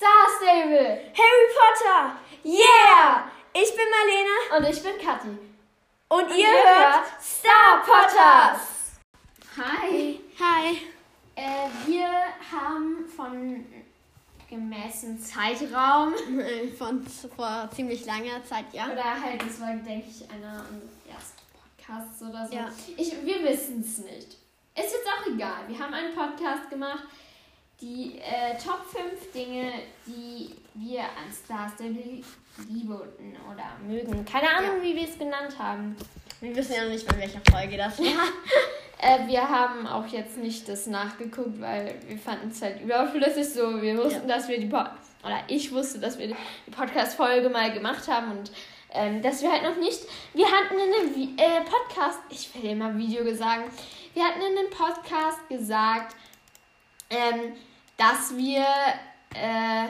Star Stable. Harry Potter. Yeah! Ich bin Marlene. Und ich bin Kathi. Und, Und ihr, ihr, hört Star Potters. Hi. Hi. Äh, wir haben von gemäßen Zeitraum. Von vor ziemlich langer Zeit, ja. Oder halt, das war, denke ich, einer unserer ersten Podcasts oder so. Ja. Ich, wir wissen es nicht. Ist jetzt auch egal. Wir haben einen Podcast gemacht. Die äh, Top 5 Dinge, die wir an Stars der lieben oder mögen. Keine Ahnung, ja. wie wir es genannt haben. Wir wissen ja noch nicht, bei welcher Folge das war. äh, wir haben auch jetzt nicht das nachgeguckt, weil wir fanden es halt überflüssig so. Wir wussten, ja. dass wir die po oder ich wusste, dass wir die Podcast-Folge mal gemacht haben und ähm, dass wir halt noch nicht. Wir hatten in einem äh, Podcast, ich will immer Video gesagt, wir hatten in einem Podcast gesagt, ähm, dass wir äh,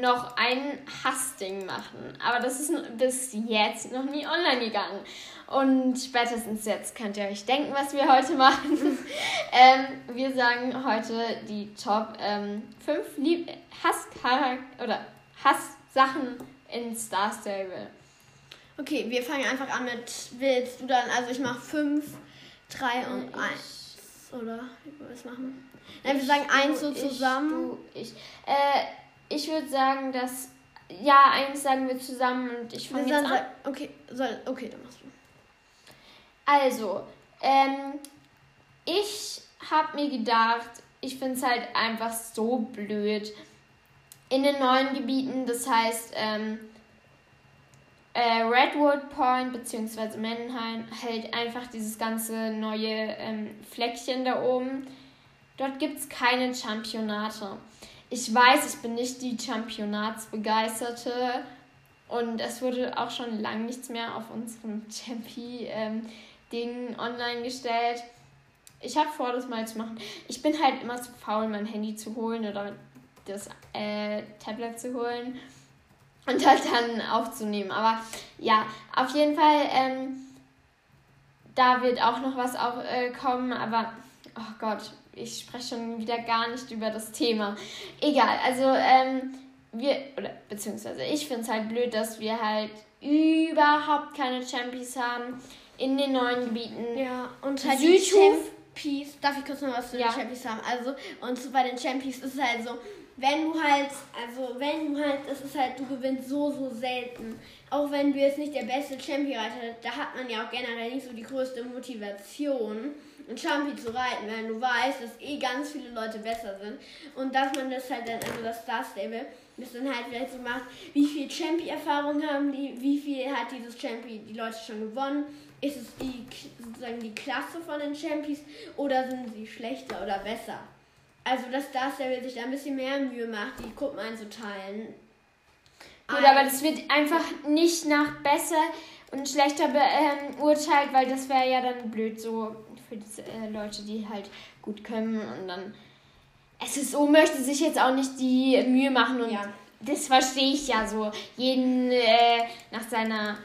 noch ein Hassding machen. Aber das ist bis jetzt noch nie online gegangen. Und spätestens jetzt könnt ihr euch denken, was wir heute machen. ähm, wir sagen heute die Top ähm, 5 Lieb Hasscharakter oder Hasssachen in Star Stable. Okay, wir fangen einfach an mit, willst du dann, also ich mache 5, 3 und 1. Oder wie wollen wir es machen? Nein, wir sagen 1 so zusammen. Ich, du, ich. Äh, ich würde sagen, dass. Ja, eins sagen wir zusammen und ich fange jetzt an. Okay, soll, okay, dann machst du. Also, ähm, ich habe mir gedacht, ich finde es halt einfach so blöd. In den neuen Gebieten, das heißt, ähm, äh, Redwood Point bzw. Mannheim hält einfach dieses ganze neue ähm, Fleckchen da oben. Dort gibt es keine Championate. Ich weiß, ich bin nicht die Championatsbegeisterte und es wurde auch schon lange nichts mehr auf unserem Champi-Ding ähm, online gestellt. Ich habe vor, das mal zu machen. Ich bin halt immer zu faul, mein Handy zu holen oder das äh, Tablet zu holen und halt dann aufzunehmen. Aber ja, auf jeden Fall, ähm, da wird auch noch was auch, äh, kommen, aber oh Gott, ich spreche schon wieder gar nicht über das Thema. Egal, also ähm, wir, oder beziehungsweise ich finde es halt blöd, dass wir halt überhaupt keine Champions haben in den neuen Gebieten. Ja, und halt Südhof. Champions, darf ich kurz noch was zu ja. den Champions haben? Also, und so bei den Champions ist es halt so, wenn du halt, also wenn du halt, es ist halt, du gewinnst so, so selten. Auch wenn du jetzt nicht der beste Champion-Reiter, da hat man ja auch generell nicht so die größte Motivation ein Champi zu reiten, wenn du weißt, dass eh ganz viele Leute besser sind. Und dass man das halt dann, also das Star Stable, das dann halt vielleicht so macht, wie viel Champi-Erfahrung haben die, wie viel hat dieses Champi die Leute schon gewonnen, ist es die, sozusagen die Klasse von den Champions oder sind sie schlechter oder besser? Also, dass Star Stable sich da ein bisschen mehr Mühe macht, die Gruppen einzuteilen. Gut, aber das wird einfach nicht nach besser und schlechter beurteilt, ähm, weil das wäre ja dann blöd so für diese äh, Leute, die halt gut können und dann SSO möchte sich jetzt auch nicht die Mühe machen und ja. das verstehe ich ja so, jeden äh, nach seiner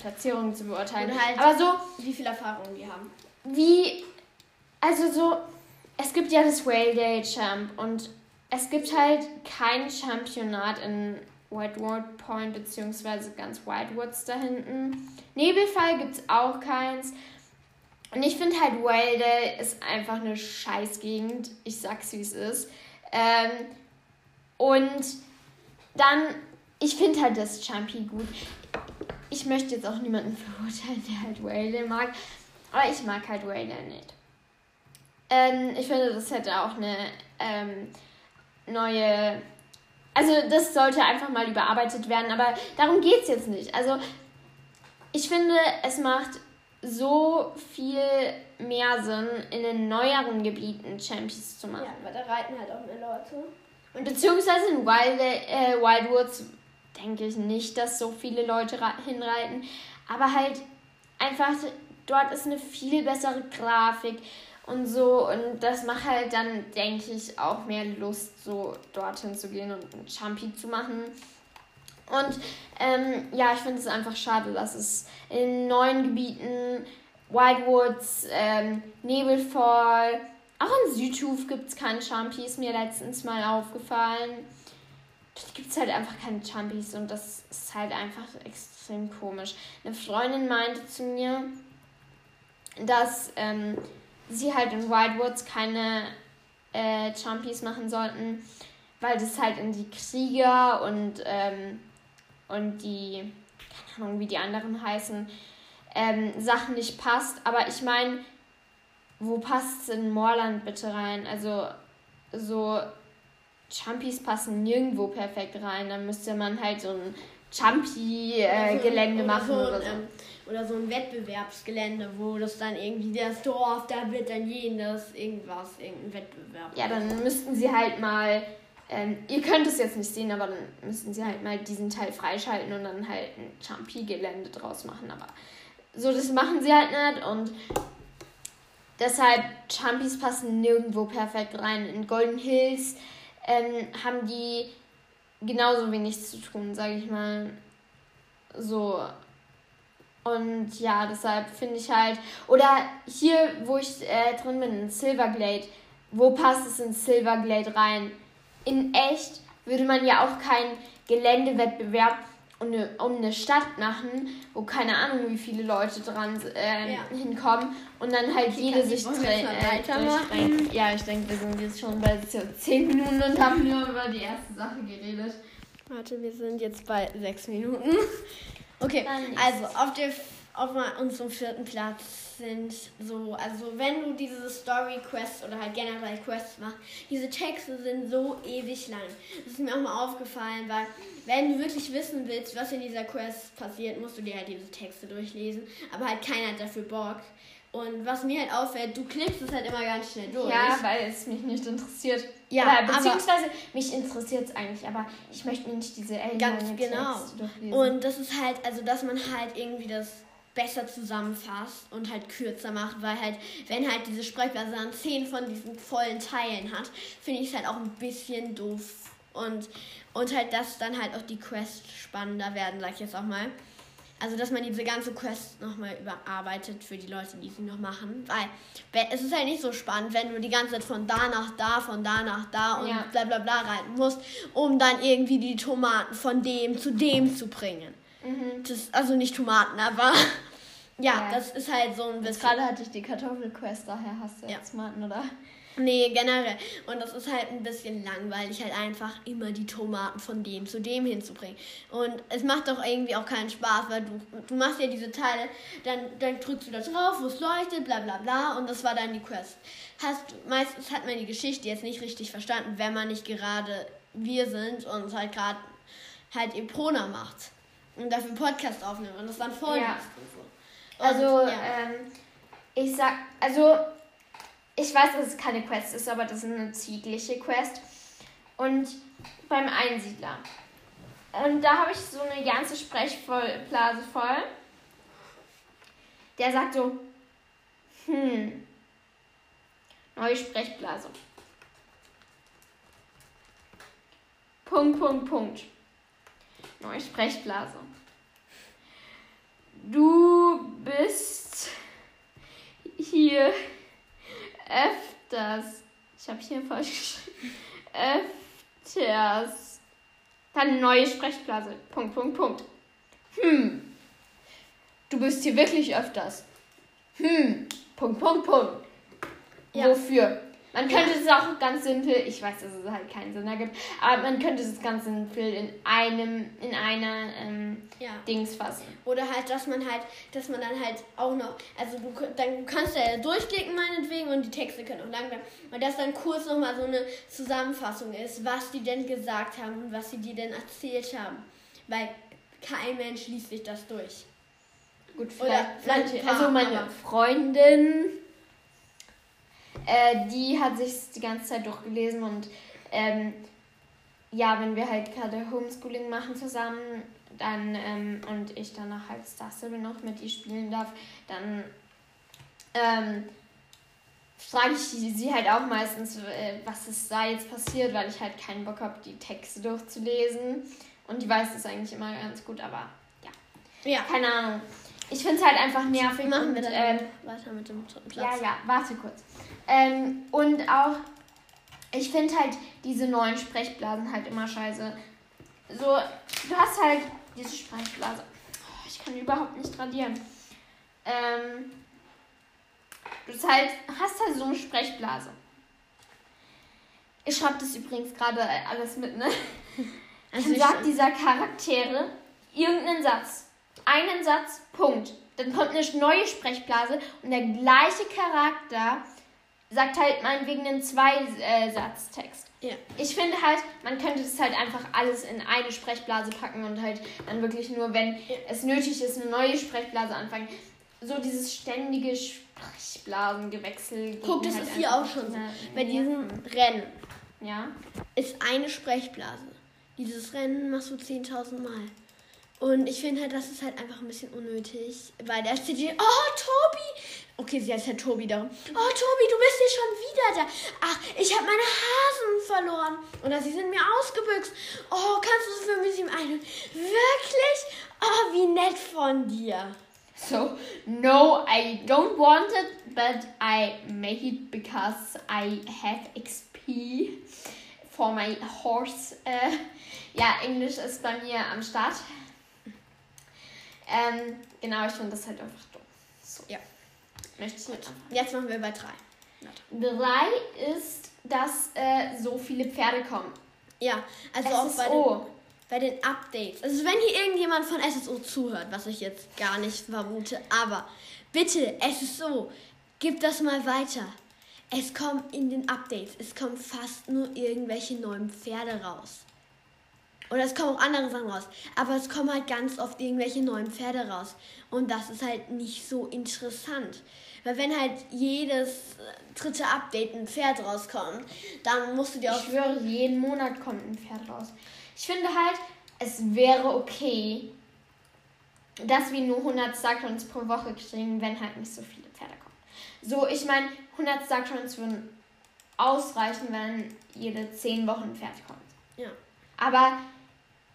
Platzierung zu beurteilen. Halt Aber so, wie viel Erfahrung die haben. Wie, also so, es gibt ja das Whale Day Champ und es gibt halt kein Championat in Whitewood Point beziehungsweise ganz Whitewoods da hinten. Nebelfall gibt es auch keins. Und ich finde halt Welde ist einfach eine Scheißgegend. Ich sag's wie es ist. Ähm, und dann, ich finde halt das Champi gut. Ich möchte jetzt auch niemanden verurteilen, der halt Welde mag. Aber ich mag halt Welde nicht. Ähm, ich finde, das hätte auch eine ähm, neue. Also, das sollte einfach mal überarbeitet werden, aber darum geht es jetzt nicht. Also, ich finde, es macht so viel mehr Sinn, in den neueren Gebieten Champions zu machen. Ja, weil da reiten halt auch mehr Leute. Und beziehungsweise in Wild, äh, Wildwoods denke ich nicht, dass so viele Leute hinreiten. Aber halt einfach, dort ist eine viel bessere Grafik und so. Und das macht halt dann, denke ich, auch mehr Lust, so dorthin zu gehen und ein Champi zu machen. Und ähm, ja, ich finde es einfach schade, dass es in neuen Gebieten, Wildwoods, ähm, Nebelfall, auch in Südhof gibt es keinen Champi, ist mir letztens mal aufgefallen. Gibt es halt einfach keine Chumpies und das ist halt einfach extrem komisch. Eine Freundin meinte zu mir, dass ähm, sie halt in Wildwoods keine äh, Chumpies machen sollten, weil das halt in die Krieger und, ähm, und die, keine Ahnung, wie die anderen heißen, ähm, Sachen nicht passt. Aber ich meine, wo passt es in Moorland bitte rein? Also so Chumpies passen nirgendwo perfekt rein. Dann müsste man halt so ein Chumpy-Gelände äh, machen so oder so. Ähm, oder so ein Wettbewerbsgelände, wo das dann irgendwie das Dorf, da wird dann jenes irgendwas, irgendein Wettbewerb. Ja, dann müssten sie halt mal, ähm, ihr könnt es jetzt nicht sehen, aber dann müssten sie halt mal diesen Teil freischalten und dann halt ein Chumpy-Gelände draus machen. Aber so, das machen sie halt nicht und deshalb, Chumpies passen nirgendwo perfekt rein. In Golden Hills ähm, haben die genauso wenig zu tun, sage ich mal. So. Und ja, deshalb finde ich halt. Oder hier, wo ich äh, drin bin, in Silverglade. Wo passt es in Silverglade rein? In echt würde man ja auch keinen Geländewettbewerb um eine, um eine Stadt machen, wo keine Ahnung, wie viele Leute dran äh, ja. hinkommen und dann halt Wie jede sich äh, Ja, ich denke, wir sind jetzt schon bei so 10 Minuten und haben nur über die erste Sache geredet. Warte, wir sind jetzt bei 6 Minuten. Okay, also auf, der, auf unserem vierten Platz sind so, also wenn du diese Story Quests oder halt generell Quests machst, diese Texte sind so ewig lang. Das ist mir auch mal aufgefallen, weil wenn du wirklich wissen willst, was in dieser Quest passiert, musst du dir halt diese Texte durchlesen. Aber halt keiner hat dafür Bock. Und was mir halt auffällt, du klickst es halt immer ganz schnell durch. Ja, weil es mich nicht interessiert. Ja, Oder, beziehungsweise mich interessiert es eigentlich, aber ich möchte mir nicht diese Alien Ganz genau. Und das ist halt, also dass man halt irgendwie das besser zusammenfasst und halt kürzer macht, weil halt, wenn halt diese Sprechblase dann zehn von diesen vollen Teilen hat, finde ich es halt auch ein bisschen doof. Und, und halt, dass dann halt auch die Quests spannender werden, sag ich jetzt auch mal. Also, dass man diese ganze Quest nochmal überarbeitet für die Leute, die sie noch machen. Weil es ist halt nicht so spannend, wenn du die ganze Zeit von da nach da, von da nach da und ja. bla bla bla reiten musst, um dann irgendwie die Tomaten von dem zu dem zu bringen. Mhm. Das, also nicht Tomaten, aber ja, ja, das ist halt so ein bisschen. Gerade hatte ich die Kartoffelquest, daher hast du ja. jetzt Tomaten, oder? Nee, generell. Und das ist halt ein bisschen langweilig, halt einfach immer die Tomaten von dem zu dem hinzubringen. Und es macht doch irgendwie auch keinen Spaß, weil du, du machst ja diese Teile, dann, dann drückst du da drauf, wo es leuchtet, bla bla bla, und das war dann die Quest. Hast, meistens hat man die Geschichte jetzt nicht richtig verstanden, wenn man nicht gerade wir sind und halt gerade halt Eprona macht. Und dafür einen Podcast aufnimmt und das dann vorliest ja. so. Und, also, ja. ähm, ich sag, also ich weiß, dass es keine Quest ist, aber das ist eine tägliche Quest. Und beim Einsiedler. Und da habe ich so eine ganze Sprechblase voll. Der sagt so, hm, neue Sprechblase. Punkt, Punkt, Punkt. Neue Sprechblase. Du bist hier öfters. Ich habe hier falsch geschrieben. Öfters. Dann neue Sprechblase. Punkt, Punkt, Punkt. Hm. Du bist hier wirklich öfters. Hm. Punkt, Punkt, Punkt. Ja. Wofür? Man könnte es auch ganz simpel, ich weiß, dass es halt keinen Sinn ergibt, aber man könnte es ganz simpel in einem, in einer ähm, ja. Dings fassen. Oder halt, dass man halt, dass man dann halt auch noch, also du dann kannst du ja durchklicken meinetwegen und die Texte können auch lang bleiben. Und dass dann kurz nochmal so eine Zusammenfassung ist, was die denn gesagt haben und was sie dir denn erzählt haben. Weil kein Mensch liest sich das durch. Gut, vielleicht, Oder vielleicht also meine Freundin äh, die hat sich die ganze Zeit durchgelesen und ähm, ja, wenn wir halt gerade Homeschooling machen zusammen, dann ähm, und ich danach halt Star Stable noch mit ihr spielen darf, dann ähm, frage ich sie halt auch meistens, äh, was ist da jetzt passiert, weil ich halt keinen Bock habe, die Texte durchzulesen. Und die weiß das eigentlich immer ganz gut, aber ja. Ja. Keine Ahnung. Ich finde es halt einfach nervig. Machen wir dann ähm, weiter mit dem dritten Platz. Ja, ja, warte kurz. Ähm, und auch, ich finde halt diese neuen Sprechblasen halt immer scheiße, so, du hast halt diese Sprechblase. Oh, ich kann überhaupt nicht radieren. Ähm, du hast halt, hast halt so eine Sprechblase. Ich schreibe das übrigens gerade alles mit, ne? Also Dann sagt dieser Charaktere irgendeinen Satz. Einen Satz, Punkt. Dann kommt eine neue Sprechblase und der gleiche Charakter sagt halt meinetwegen einen Zwei-Satz-Text. Ja. Ich finde halt, man könnte das halt einfach alles in eine Sprechblase packen und halt dann wirklich nur, wenn ja. es nötig ist, eine neue Sprechblase anfangen. So dieses ständige Sprechblasengewechsel. Guck, das halt ist hier auch schon so. Bei diesem Rennen ja. ist eine Sprechblase. Dieses Rennen machst du 10.000 Mal. Und ich finde halt, das ist halt einfach ein bisschen unnötig, weil der CD, oh, Tobi! Okay, sie heißt halt Tobi da. Oh, Tobi, du bist hier schon wieder da. Ach, ich habe meine Hasen verloren. Oder sie sind mir ausgebüxt. Oh, kannst du für mich ihm ein? Wirklich? Oh, wie nett von dir. So, no, I don't want it, but I make it because I have XP for my horse. Äh, ja, Englisch ist bei mir am Start. Ähm, genau, ich finde das halt einfach dumm. So. Ja. Möchte ich nicht Jetzt machen wir bei drei. Drei ist, dass äh, so viele Pferde kommen. Ja, also SSO. auch bei den, bei den Updates. Also wenn hier irgendjemand von SSO zuhört, was ich jetzt gar nicht vermute, aber bitte, SSO, gib das mal weiter. Es kommen in den Updates, es kommen fast nur irgendwelche neuen Pferde raus. Oder es kommen auch andere Sachen raus. Aber es kommen halt ganz oft irgendwelche neuen Pferde raus. Und das ist halt nicht so interessant. Weil wenn halt jedes dritte Update ein Pferd rauskommt, dann musst du dir auch... Ich schwöre, jeden Monat kommt ein Pferd raus. Ich finde halt, es wäre okay, dass wir nur 100 Starcoins pro Woche kriegen, wenn halt nicht so viele Pferde kommen. So, ich meine, 100 Starcoins würden ausreichen, wenn jede 10 Wochen ein Pferd kommt. Ja. Aber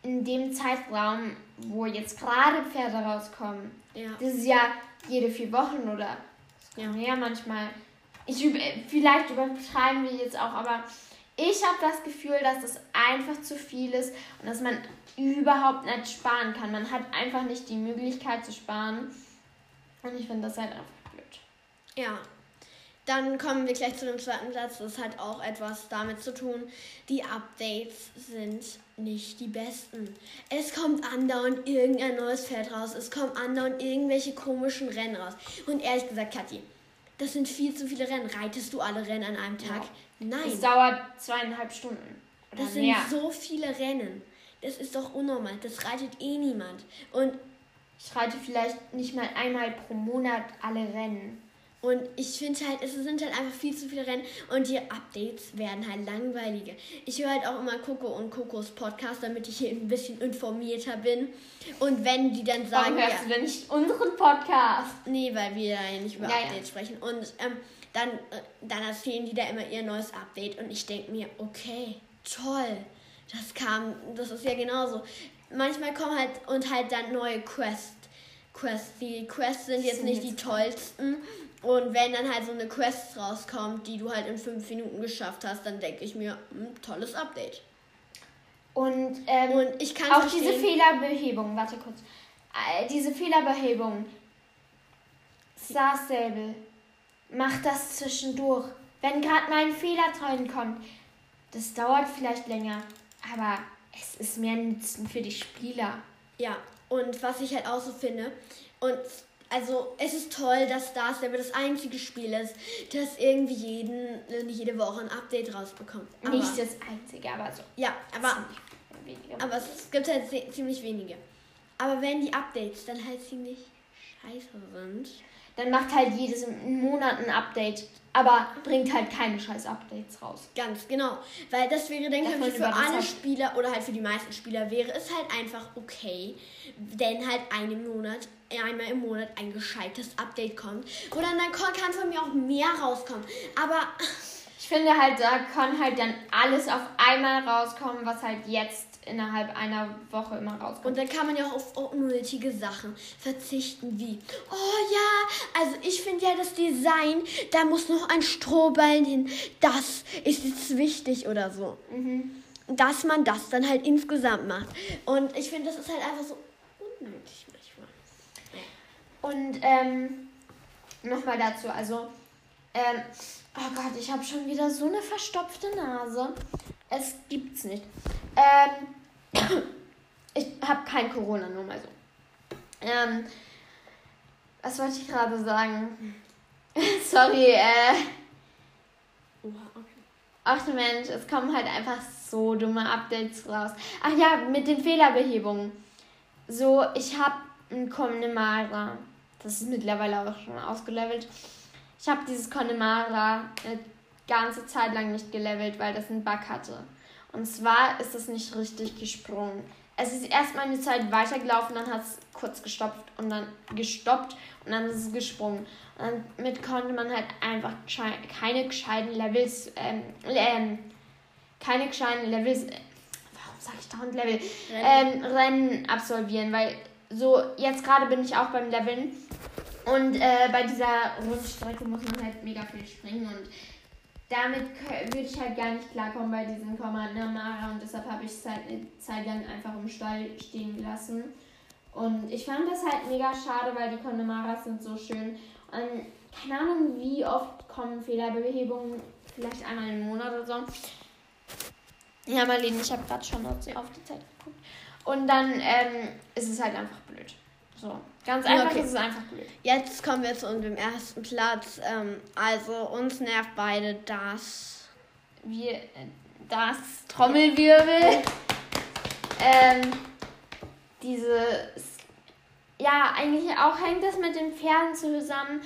in dem Zeitraum, wo jetzt gerade Pferde rauskommen, ja. das ist ja jede vier Wochen oder ja, mehr manchmal. Ich, vielleicht übertreiben wir jetzt auch, aber ich habe das Gefühl, dass das einfach zu viel ist und dass man überhaupt nicht sparen kann. Man hat einfach nicht die Möglichkeit zu sparen. Und ich finde das halt einfach blöd. Ja, dann kommen wir gleich zu dem zweiten Platz. Das hat auch etwas damit zu tun. Die Updates sind nicht die besten. Es kommt andauernd irgendein neues Pferd raus. Es kommen andauernd irgendwelche komischen Rennen raus. Und ehrlich gesagt, Kathi, das sind viel zu viele Rennen. Reitest du alle Rennen an einem Tag? Ja. Nein. Es dauert zweieinhalb Stunden. das sind mehr. so viele Rennen. Das ist doch unnormal. Das reitet eh niemand. Und ich reite vielleicht nicht mal einmal pro Monat alle Rennen. Und ich finde halt, es sind halt einfach viel zu viele Rennen und die Updates werden halt langweiliger. Ich höre halt auch immer Coco und Cocos Podcast, damit ich hier ein bisschen informierter bin. Und wenn die dann sagen. Warum hörst ja, du denn nicht unseren Podcast? Nee, weil wir ja nicht über ja, Updates ja. sprechen. Und ähm, dann, äh, dann erzählen die da immer ihr neues Update und ich denke mir, okay, toll. Das kam, das ist ja genauso. Manchmal kommen halt und halt dann neue Quests. Quests. Die Quests sind jetzt nicht die tollsten, und wenn dann halt so eine Quest rauskommt, die du halt in fünf Minuten geschafft hast, dann denke ich mir, hm, tolles Update. Und, ähm, und ich kann auch diese Fehlerbehebung, warte kurz, äh, diese Fehlerbehebung, Star Stable, mach das zwischendurch. Wenn gerade mal ein Fehler kommt, das dauert vielleicht länger, aber es ist mehr Nutzen für die Spieler. Ja, und was ich halt auch so finde, und also es ist toll, dass Star Stable das einzige Spiel ist, das irgendwie jeden, jede Woche ein Update rausbekommt. Aber, Nicht das einzige, aber so. Ja, aber, aber es gibt halt ziemlich wenige. Aber wenn die Updates dann halt ziemlich scheiße sind, dann macht halt jedes Monat ein Update, aber bringt halt keine scheiß Updates raus. Ganz genau. Weil das wäre, denke ich, für alle Spieler oder halt für die meisten Spieler wäre es halt einfach okay, wenn halt einen Monat einmal im Monat ein gescheites Update kommt. Oder dann kann von mir auch mehr rauskommen. Aber ich finde halt, da kann halt dann alles auf einmal rauskommen, was halt jetzt innerhalb einer Woche immer rauskommt. Und dann kann man ja auch auf unnötige Sachen verzichten, wie, oh ja, also ich finde ja das Design, da muss noch ein Strohballen hin, das ist jetzt wichtig oder so. Mhm. dass man das dann halt insgesamt macht. Und ich finde, das ist halt einfach so unnötig manchmal. Und ähm, nochmal dazu, also, ähm, oh Gott, ich habe schon wieder so eine verstopfte Nase. Es gibt's nicht. Ähm, ich habe kein Corona, nur mal so. Ähm, was wollte ich gerade sagen? Sorry, äh. Ach Mensch, es kommen halt einfach so dumme Updates raus. Ach ja, mit den Fehlerbehebungen. So, ich habe ein Connemara. Das ist mittlerweile auch schon ausgelevelt. Ich habe dieses Connemara eine ganze Zeit lang nicht gelevelt, weil das einen Bug hatte. Und zwar ist es nicht richtig gesprungen. Es ist erstmal eine Zeit weitergelaufen, dann hat es kurz gestoppt und dann gestoppt und dann ist es gesprungen. Und damit konnte man halt einfach keine gescheiten Levels, ähm, ähm, keine gescheiten Levels, äh, warum sage ich dauernd Level, Rennen. Ähm, Rennen absolvieren, weil so jetzt gerade bin ich auch beim Leveln und äh, bei dieser Rundstrecke muss man halt mega viel springen und damit würde ich halt gar nicht klarkommen bei diesem Commander und deshalb habe ich es halt eine Zeit lang einfach im Stall stehen gelassen. Und ich fand das halt mega schade, weil die Conemaras sind so schön. Und keine Ahnung, wie oft kommen Fehlerbehebungen, vielleicht einmal im Monat oder so. Ja, Marlene, ich habe gerade schon auf die Zeit geguckt. Und dann ähm, ist es halt einfach blöd. So, ganz einfach okay. ist es einfach blöd. Jetzt kommen wir zu unserem ersten Platz. Ähm, also uns nervt beide das. Wir, äh, das Trommelwirbel. ähm, dieses, ja, eigentlich auch hängt das mit den Pferden zusammen,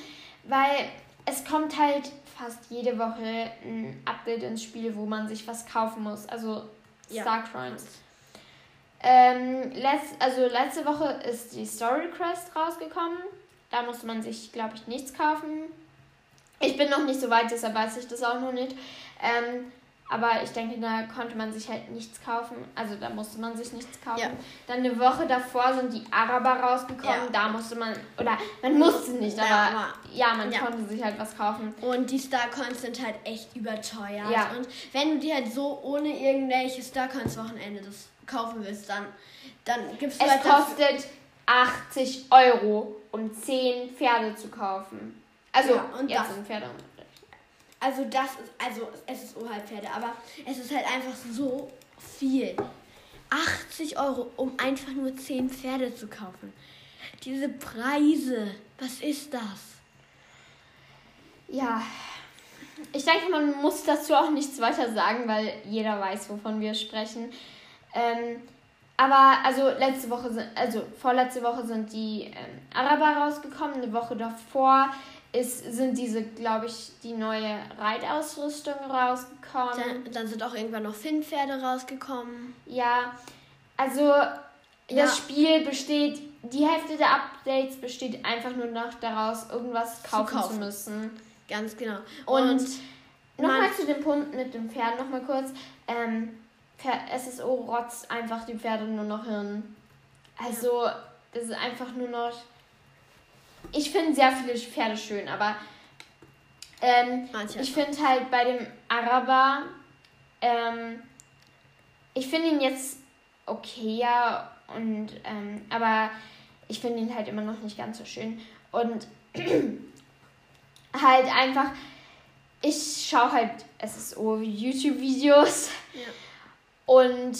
weil es kommt halt fast jede Woche ein Update ins Spiel, wo man sich was kaufen muss. Also ja. Starcrowns. Ähm, letzt, also letzte Woche ist die Story Quest rausgekommen. Da musste man sich, glaube ich, nichts kaufen. Ich bin noch nicht so weit, deshalb weiß ich das auch noch nicht. Ähm, aber ich denke, da konnte man sich halt nichts kaufen. Also da musste man sich nichts kaufen. Ja. Dann eine Woche davor sind die Araber rausgekommen. Ja. Da musste man, oder man musste nicht, aber ja, ja man konnte sich halt was kaufen. Und die Starcoins sind halt echt überteuert. Ja. Und wenn du dir halt so ohne irgendwelche Starcoins Wochenende das kaufen willst, dann, dann gibst du es halt kostet 80 Euro, um 10 Pferde zu kaufen. Also und jetzt das, sind Pferde also das ist, also es ist Pferde, aber es ist halt einfach so viel. 80 Euro, um einfach nur 10 Pferde zu kaufen. Diese Preise, was ist das? Ja, ich denke, man muss dazu auch nichts weiter sagen, weil jeder weiß, wovon wir sprechen. Ähm, aber also letzte Woche sind, also vorletzte Woche sind die ähm, Araber rausgekommen, eine Woche davor ist, sind diese, glaube ich, die neue Reitausrüstung rausgekommen. Dann, dann, sind auch irgendwann noch Finnpferde rausgekommen. Ja, also ja. das Spiel besteht, die Hälfte der Updates besteht einfach nur noch daraus, irgendwas kaufen zu, kaufen. zu müssen. Ganz genau. Und, Und nochmal zu dem Punkt mit dem Pferd, nochmal kurz. Ähm, SSO rotzt einfach die Pferde nur noch hin. Also, das ist einfach nur noch ich finde sehr viele Pferde schön, aber ähm, ich finde halt bei dem Araber, ähm, ich finde ihn jetzt okay, ja, und, ähm, aber ich finde ihn halt immer noch nicht ganz so schön. Und halt einfach, ich schaue halt SSO YouTube-Videos ja. Und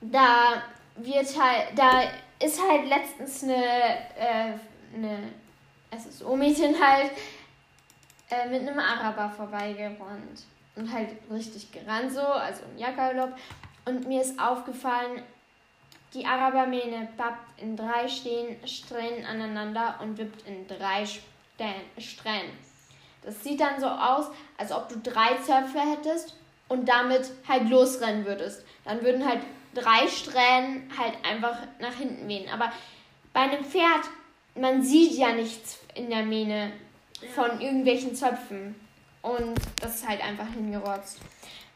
da wird halt, da ist halt letztens eine, äh, eine SSO-Mädchen halt äh, mit einem Araber vorbeigerannt. Und halt richtig gerannt so, also im Jackerlob. Und mir ist aufgefallen, die Arabermähne pappt in drei Strähnen aneinander und wippt in drei Strähnen. Das sieht dann so aus, als ob du drei Zöpfe hättest und damit halt losrennen würdest. Dann würden halt drei Strähnen halt einfach nach hinten wehen. Aber bei einem Pferd, man sieht ja nichts in der Mähne von irgendwelchen Zöpfen. Und das ist halt einfach hingerotzt.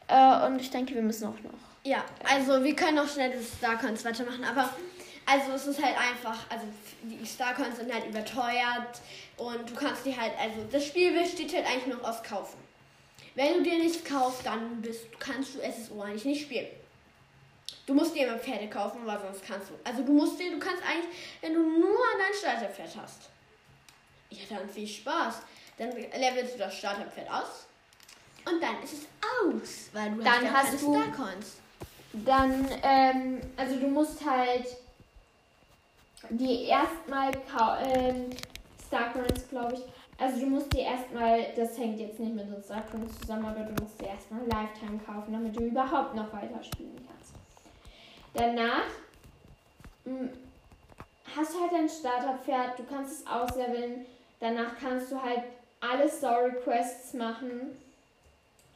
Äh, und ich denke, wir müssen auch noch. Ja, also wir können auch schnell das Starcoins weitermachen, aber also es ist halt einfach, also die Starcoins sind halt überteuert und du kannst die halt, also das Spiel besteht halt eigentlich noch aus Kaufen. Wenn du dir nichts kaufst, dann bist, kannst du SSO eigentlich nicht spielen. Du musst dir immer Pferde kaufen, weil sonst kannst du. Also du musst dir, du kannst eigentlich, wenn du nur dein Starterpferd hast. Ja, dann viel Spaß. Dann levelst du das Starterpferd aus. Und dann ist es aus, weil du dann hast, hast du Starcoins. Dann, ähm, also du musst halt die erstmal ähm, Starcoins, glaube ich. Also du musst dir erstmal, das hängt jetzt nicht mit den Starcoins zusammen, aber du musst dir erstmal Lifetime kaufen, damit du überhaupt noch weiter spielen kannst. Danach mh, hm, hast du halt dein Starterpferd, du kannst es ausleveln. Danach kannst du halt alle Story Quests machen.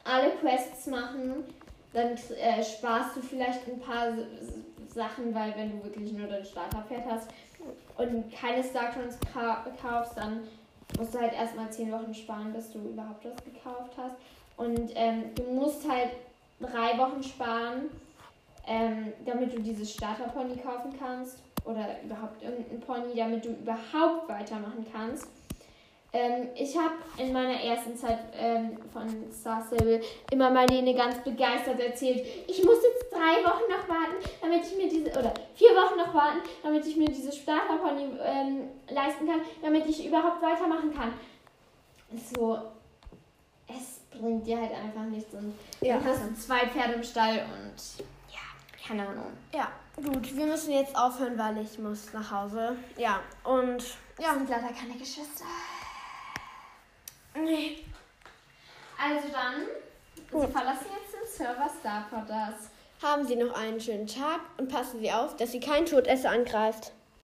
Alle Quests machen. Dann äh, sparst du vielleicht ein paar Sachen, weil wenn du wirklich nur dein Starterpferd hast und keine Starcoins kaufst, dann musst du halt erstmal 10 Wochen sparen, bis du überhaupt was gekauft hast. Und ähm, du musst halt drei Wochen sparen, ähm, damit du dieses Starterpony kaufen kannst. Oder überhaupt irgendein Pony, damit du überhaupt weitermachen kannst. Ähm, ich habe in meiner ersten Zeit ähm, von Star Stable immer Marlene ganz begeistert erzählt, ich muss jetzt drei Wochen noch warten, damit ich mir diese, oder vier Wochen noch warten, damit ich mir dieses Starterpony ähm, leisten kann, damit ich überhaupt weitermachen kann. So, es bringt dir halt einfach nichts und ja. dann hast du zwei Pferde im Stall und ja, keine Ahnung. Ja, gut, wir müssen jetzt aufhören, weil ich muss nach Hause. Ja, und ja. Sind leider keine Geschwister. Nee. Also dann, Sie verlassen jetzt den Server Starpodders. Haben Sie noch einen schönen Tag und passen Sie auf, dass Sie keinen Todesser angreift.